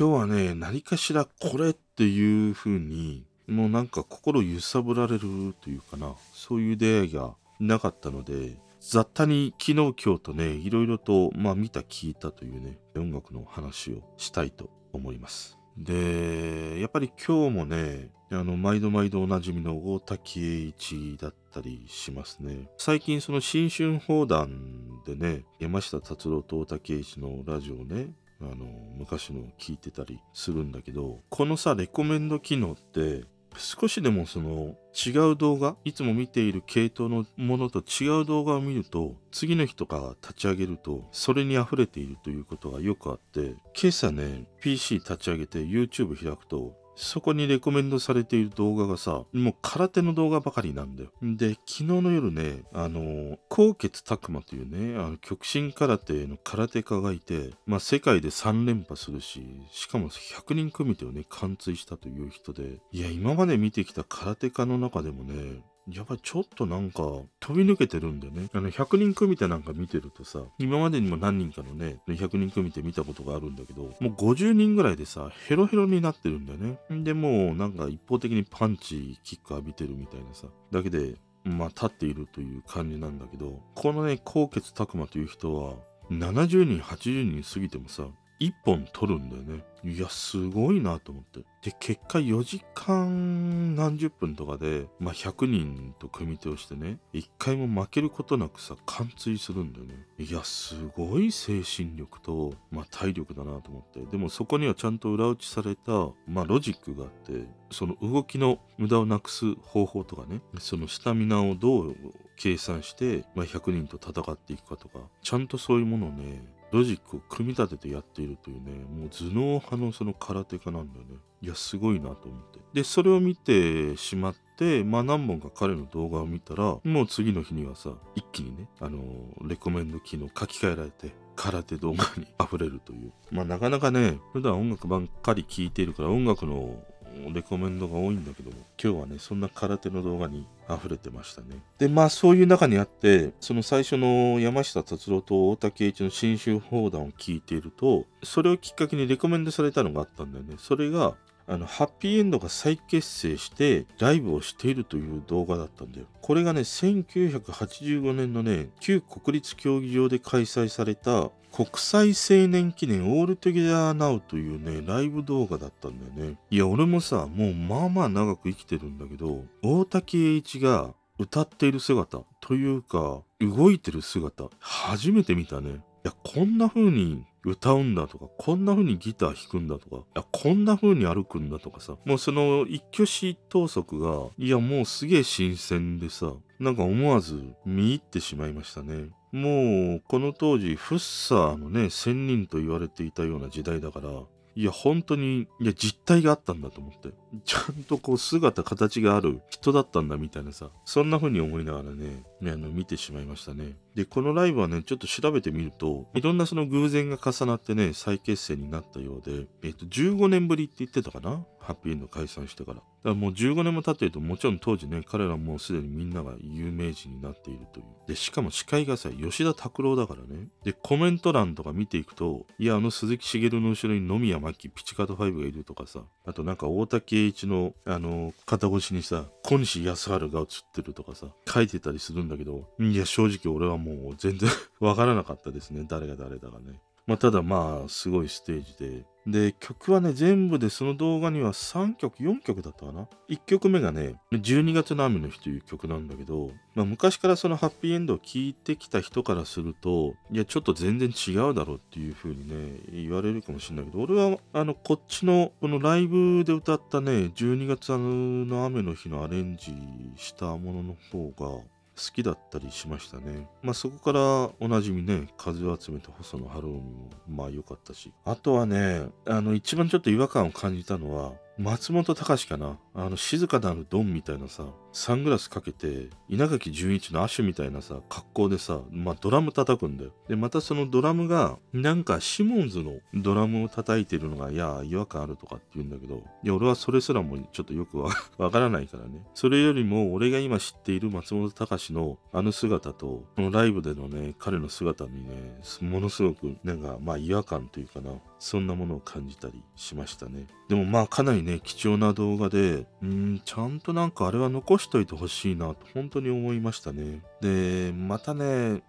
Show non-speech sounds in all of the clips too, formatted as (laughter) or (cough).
今日はね、何かしらこれっていう風に、もうなんか心揺さぶられるというかな、そういう出会いがなかったので、雑多に昨日今日とね、いろいろと、まあ見た聞いたというね、音楽の話をしたいと思います。で、やっぱり今日もね、あの、毎度毎度おなじみの大滝栄一だったりしますね。最近その新春放談でね、山下達郎と大滝栄一のラジオをね、あの昔の聞いてたりするんだけどこのさレコメンド機能って少しでもその違う動画いつも見ている系統のものと違う動画を見ると次の日とか立ち上げるとそれに溢れているということがよくあって今朝ね PC 立ち上げて YouTube 開くとそこにレコメンドされている動画がさ、もう空手の動画ばかりなんだよ。で、昨日の夜ね、あの、高傑拓磨というね、あの極真空手の空手家がいて、まあ世界で3連覇するし、しかも100人組手をね、貫通したという人で、いや、今まで見てきた空手家の中でもね、やっぱりちょっとなんか飛び抜けてるんだよね。あの100人組手なんか見てるとさ、今までにも何人かのね、100人組手見たことがあるんだけど、もう50人ぐらいでさ、ヘロヘロになってるんだよね。でもうなんか一方的にパンチ、キック浴びてるみたいなさ、だけで、まあ立っているという感じなんだけど、このね、高傑拓磨という人は、70人、80人過ぎてもさ、1本取るんだよね。いや、すごいなと思って。で、結果4時間何十分とかで、まあ、100人と組み手をしてね、一回も負けることなくさ、貫通するんだよね。いや、すごい精神力と、まあ、体力だなと思って。でもそこにはちゃんと裏打ちされた、まあ、ロジックがあって、その動きの無駄をなくす方法とかね、そのスタミナをどう計算して、まあ、100人と戦っていくかとか、ちゃんとそういうものをね、ロジックを組み立ててやっているというね、もう頭脳派のその空手家なんだよね。いや、すごいなと思って。で、それを見てしまって、まあ何本か彼の動画を見たら、もう次の日にはさ、一気にね、あのレコメンド機能書き換えられて、空手動画に (laughs) 溢れるという。まあなかなかね、普段音楽ばっかり聴いているから音楽のレコメンドが多いんだけど、今日はね、そんな空手の動画に溢れてましたね。で、まあそういう中にあって、その最初の山下達郎と大竹栄一の新春砲弾を聞いていると、それをきっかけにレコメンドされたのがあったんだよね。それが、あの、ハッピーエンドが再結成してライブをしているという動画だったんだよ。これがね、1985年のね、旧国立競技場で開催された国際青年記念オールトゲダーナウというね、ライブ動画だったんだよね。いや、俺もさ、もうまあまあ長く生きてるんだけど、大竹栄一が歌っている姿というか、動いてる姿、初めて見たね。いや、こんな風に歌うんだとか、こんな風にギター弾くんだとか、いや、こんな風に歩くんだとかさ、もうその一挙手一投足が、いや、もうすげえ新鮮でさ、なんか思わず見入ってしまいましたね。もう、この当時、フッサーのね、仙人と言われていたような時代だから、いや、本当に、いや、実体があったんだと思って。ちゃんとこう、姿、形がある人だったんだみたいなさ、そんな風に思いながらね、ねあの、見てしまいましたね。で、このライブはね、ちょっと調べてみると、いろんなその偶然が重なってね、再結成になったようで、えっ、と、15年ぶりって言ってたかな？ハッピーエンド解散してから。だからもう15年も経ってると、もちろん当時ね、彼らもうすでにみんなが有名人になっているという。で、しかも司会がさ、吉田拓郎だからね。で、コメント欄とか見ていくと、いや、あの鈴木茂の後ろに野宮真紀、ピチカート5がいるとかさ、あとなんか大竹栄一の、あの、肩越しにさ、小西康晴が写ってるとかさ、書いてたりするんだけど、いや、正直俺はもう全然 (laughs) わからなかったですね。誰が誰だかね。まあ、ただまあ、すごいステージで。で、曲はね、全部でその動画には3曲、4曲だったかな。1曲目がね、12月の雨の日という曲なんだけど、まあ、昔からそのハッピーエンドを聴いてきた人からすると、いや、ちょっと全然違うだろうっていう風にね、言われるかもしれないけど、俺は、あの、こっちの、このライブで歌ったね、12月の雨の日のアレンジしたものの方が、好きだったりしましたね。まあそこからおなじみね、風を集めた細野晴臣もまあ良かったし。あとはね、あの一番ちょっと違和感を感じたのは、松本隆かなあの静かなるドンみたいなさサングラスかけて稲垣潤一のアッシュみたいなさ格好でさまあドラム叩くんだよでまたそのドラムがなんかシモンズのドラムを叩いてるのがいや違和感あるとかって言うんだけどいや俺はそれすらもちょっとよくわか (laughs) らないからねそれよりも俺が今知っている松本隆のあの姿とこのライブでのね彼の姿にねものすごくなんかまあ違和感というかなそんなものを感じたりしましたね。でもまあかなりね、貴重な動画で、うん、ちゃんとなんかあれは残しといてほしいなと本当に思いましたね。で、またね、なんて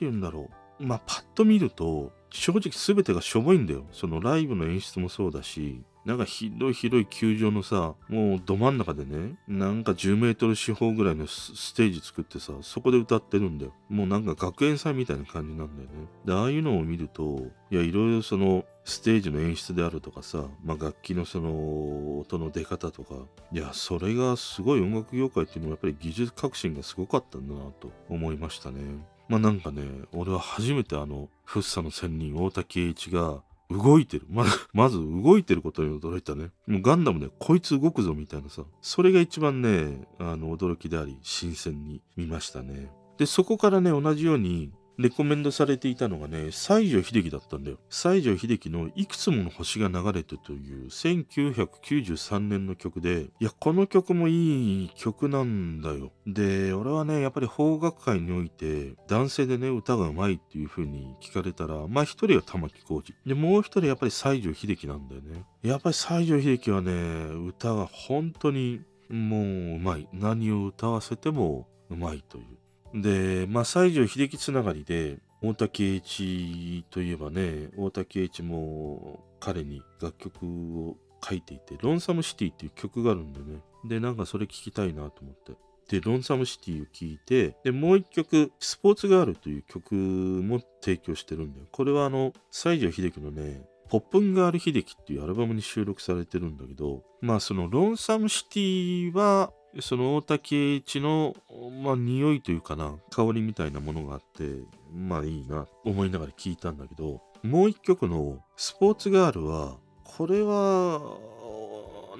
言うんだろう。まあパッと見ると、正直全てがしょぼいんだよ。そのライブの演出もそうだし、なんか広い広い球場のさ、もうど真ん中でね、なんか10メートル四方ぐらいのステージ作ってさ、そこで歌ってるんだよ。もうなんか学園祭みたいな感じなんだよね。で、ああいうのを見ると、いや、いろいろその、ステージの演出であるとかさ、まあ、楽器のその音の出方とか、いや、それがすごい音楽業界っていうのはやっぱり技術革新がすごかったんだなと思いましたね。まあなんかね、俺は初めてあの、フッサの仙人大竹栄一が動いてる。ままず動いてることに驚いたね。もうガンダムでこいつ動くぞみたいなさ。それが一番ね、あの、驚きであり、新鮮に見ましたね。で、そこからね、同じように、レコメンドされていたのがね、西城秀樹だったんだよ。西城秀樹のいくつもの星が流れてという1993年の曲で、いや、この曲もいい曲なんだよ。で、俺はね、やっぱり邦楽界において、男性でね、歌が上手いっていう風に聞かれたら、まあ一人は玉置浩二。で、もう一人やっぱり西城秀樹なんだよね。やっぱり西城秀樹はね、歌が本当にもう上手い。何を歌わせても上手いという。で、まあ、西城秀樹つながりで、大滝詠一といえばね、大滝詠一も彼に楽曲を書いていて、ロンサムシティっていう曲があるんでね。で、なんかそれ聞きたいなと思って。で、ロンサムシティを聴いて、で、もう一曲、スポーツガールという曲も提供してるんだよ。これはあの、西城秀樹のね、ポップンガール秀樹っていうアルバムに収録されてるんだけど、まあそのロンサムシティはその大竹一の、まあ、匂いというかな、香りみたいなものがあって、まあいいな、思いながら聞いたんだけど、もう一曲のスポーツガールは、これは、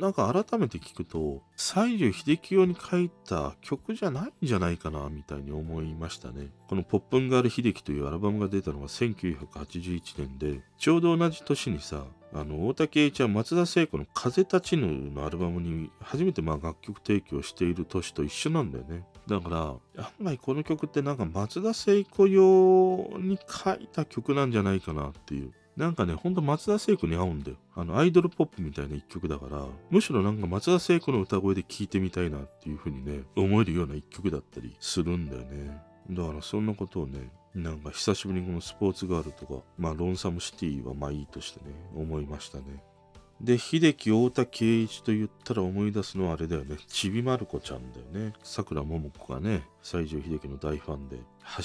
なんか改めて聞くと、西城秀樹用に書いた曲じゃないんじゃないかな、みたいに思いましたね。このポップンガール秀樹というアルバムが出たのが1981年で、ちょうど同じ年にさ、あの大竹栄一は松田聖子の「風立ちぬ」のアルバムに初めてまあ楽曲提供している年と一緒なんだよねだから案外この曲ってなんか松田聖子用に書いた曲なんじゃないかなっていうなんかね、ほんと松田聖子に合うんだよ。あの、アイドルポップみたいな一曲だから、むしろなんか松田聖子の歌声で聴いてみたいなっていう風にね、思えるような一曲だったりするんだよね。だからそんなことをね、なんか久しぶりにこのスポーツガールとか、まあロンサムシティはまあいいとしてね、思いましたね。で、秀樹太田圭一と言ったら思い出すのはあれだよね。ちびまる子ちゃんだよね。桜桃子がね、西城秀樹の大ファンで、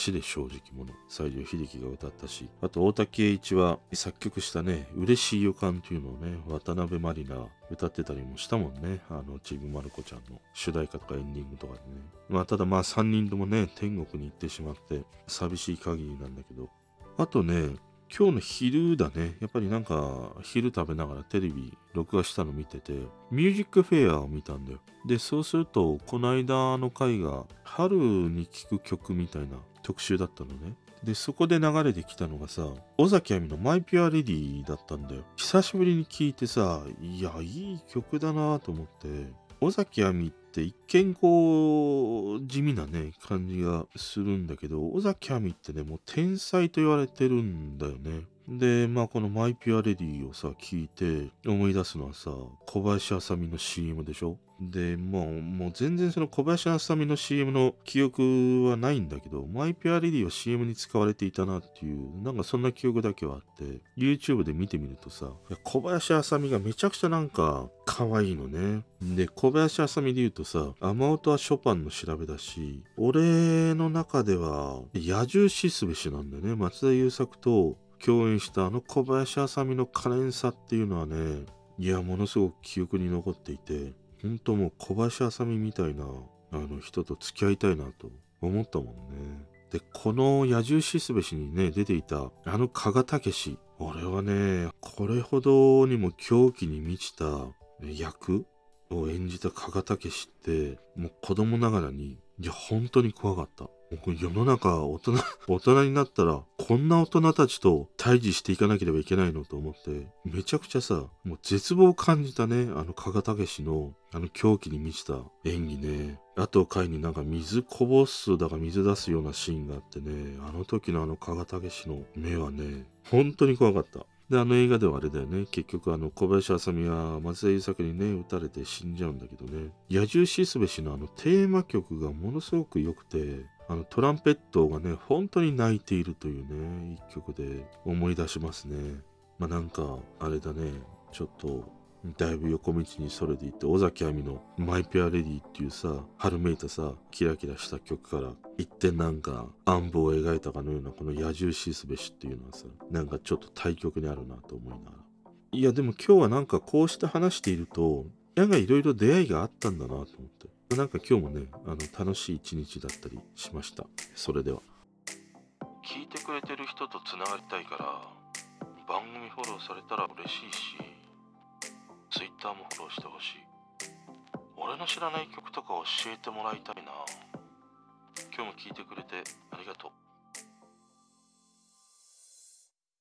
橋で正直者、西城秀樹が歌ったし、あと太田圭一は作曲したね、嬉しい予感っていうのをね、渡辺満里奈歌ってたりもしたもんね。あの、ちびまる子ちゃんの主題歌とかエンディングとかでね。まあ、ただまあ3人ともね、天国に行ってしまって、寂しい限りなんだけど、あとね、今日の昼だね。やっぱりなんか昼食べながらテレビ録画したの見てて、ミュージックフェアを見たんだよ。で、そうすると、この間の回が春に聴く曲みたいな特集だったのね。で、そこで流れてきたのがさ、尾崎亜美のマイピュアレディだったんだよ。久しぶりに聴いてさ、いや、いい曲だなと思って、尾崎亜美って一見こう地味なね感じがするんだけど尾崎亜美ってねもう天才と言われてるんだよね。でまあこのマイピュアレディをさ聞いて思い出すのはさ小林あさみの CM でしょ？で、もう、もう全然その小林あさみの CM の記憶はないんだけど、マイピュアレディは CM に使われていたなっていう、なんかそんな記憶だけはあって、YouTube で見てみるとさ、小林あさみがめちゃくちゃなんか可愛いのね。で、小林あさみで言うとさ、雨音はショパンの調べだし、俺の中では野獣シスベシなんだよね。松田優作と共演したあの小林あさみの可憐さっていうのはね、いや、ものすごく記憶に残っていて、本当もう小林あさみみたいなあの人と付き合いたいなと思ったもんね。で、この野獣シスベシにね、出ていたあの加賀武史。俺はね、これほどにも狂気に満ちた役を演じた加賀武史って、もう子供ながらに、いや、本当に怖かった。もう世の中、大人、(laughs) 大人になったら、こんな大人たちと対峙していかなければいけないのと思って、めちゃくちゃさ、もう絶望を感じたね、あの加賀武史の、あの狂気に満ちた演技ね。あと回になんか水こぼすだか水出すようなシーンがあってね、あの時のあの加賀武史の目はね、本当に怖かった。で、あの映画ではあれだよね。結局、あの、小林あさみは松田優作にね、撃たれて死んじゃうんだけどね。野獣シスベシのあのテーマ曲がものすごく良くて、あのトランペットがね、本当に泣いているというね、一曲で思い出しますね。まあなんか、あれだね、ちょっと、だいぶ横道にそれでいって、尾崎亜美のマイペアレディっていうさ、春めいたさ、キラキラした曲から、一点なんか暗部を描いたかのようなこの野獣シスベシっていうのはさ、なんかちょっと対極にあるなと思いながら。いやでも今日はなんかこうして話していると、やがいろいろ出会いがあったんだなと思って。なんか今日もね、あの楽しい一日だったりしました。それでは。聞いてくれてる人とつながりたいから、番組フォローされたら嬉しいし、Twitter もフォローしてほしい。俺の知らない曲とか教えてもらいたいな。今日も聞いてくれてありがとう。